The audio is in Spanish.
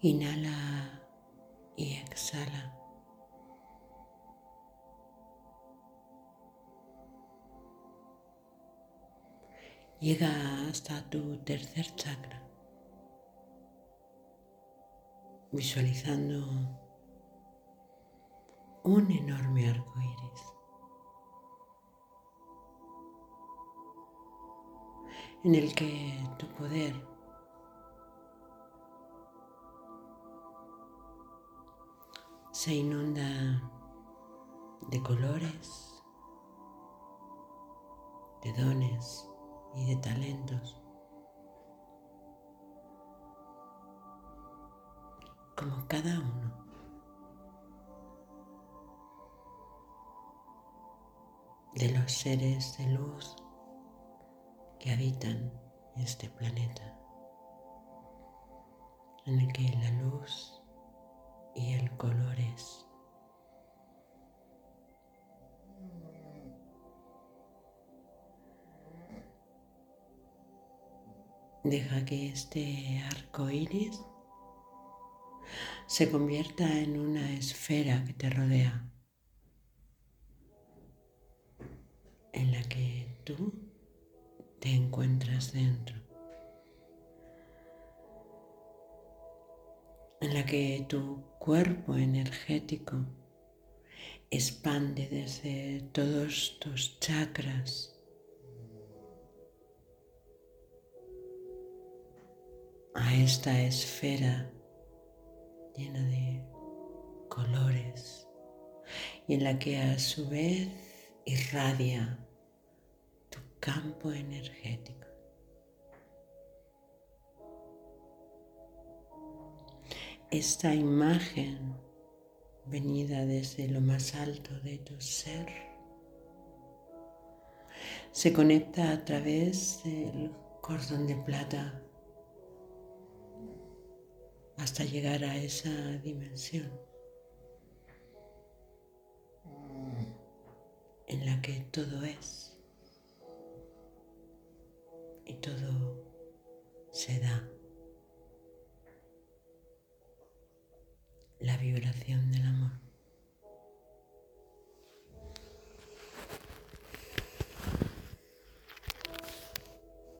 Inhala y exhala. Llega hasta tu tercer chakra, visualizando un enorme arco iris. en el que tu poder se inunda de colores, de dones y de talentos. Como cada uno. de los seres de luz que habitan este planeta, en el que la luz y el color es. Deja que este arco iris se convierta en una esfera que te rodea, en la que tú te encuentras dentro, en la que tu cuerpo energético expande desde todos tus chakras. a esta esfera llena de colores y en la que a su vez irradia campo energético. Esta imagen venida desde lo más alto de tu ser se conecta a través del cordón de plata hasta llegar a esa dimensión en la que todo es y todo se da. La vibración del amor.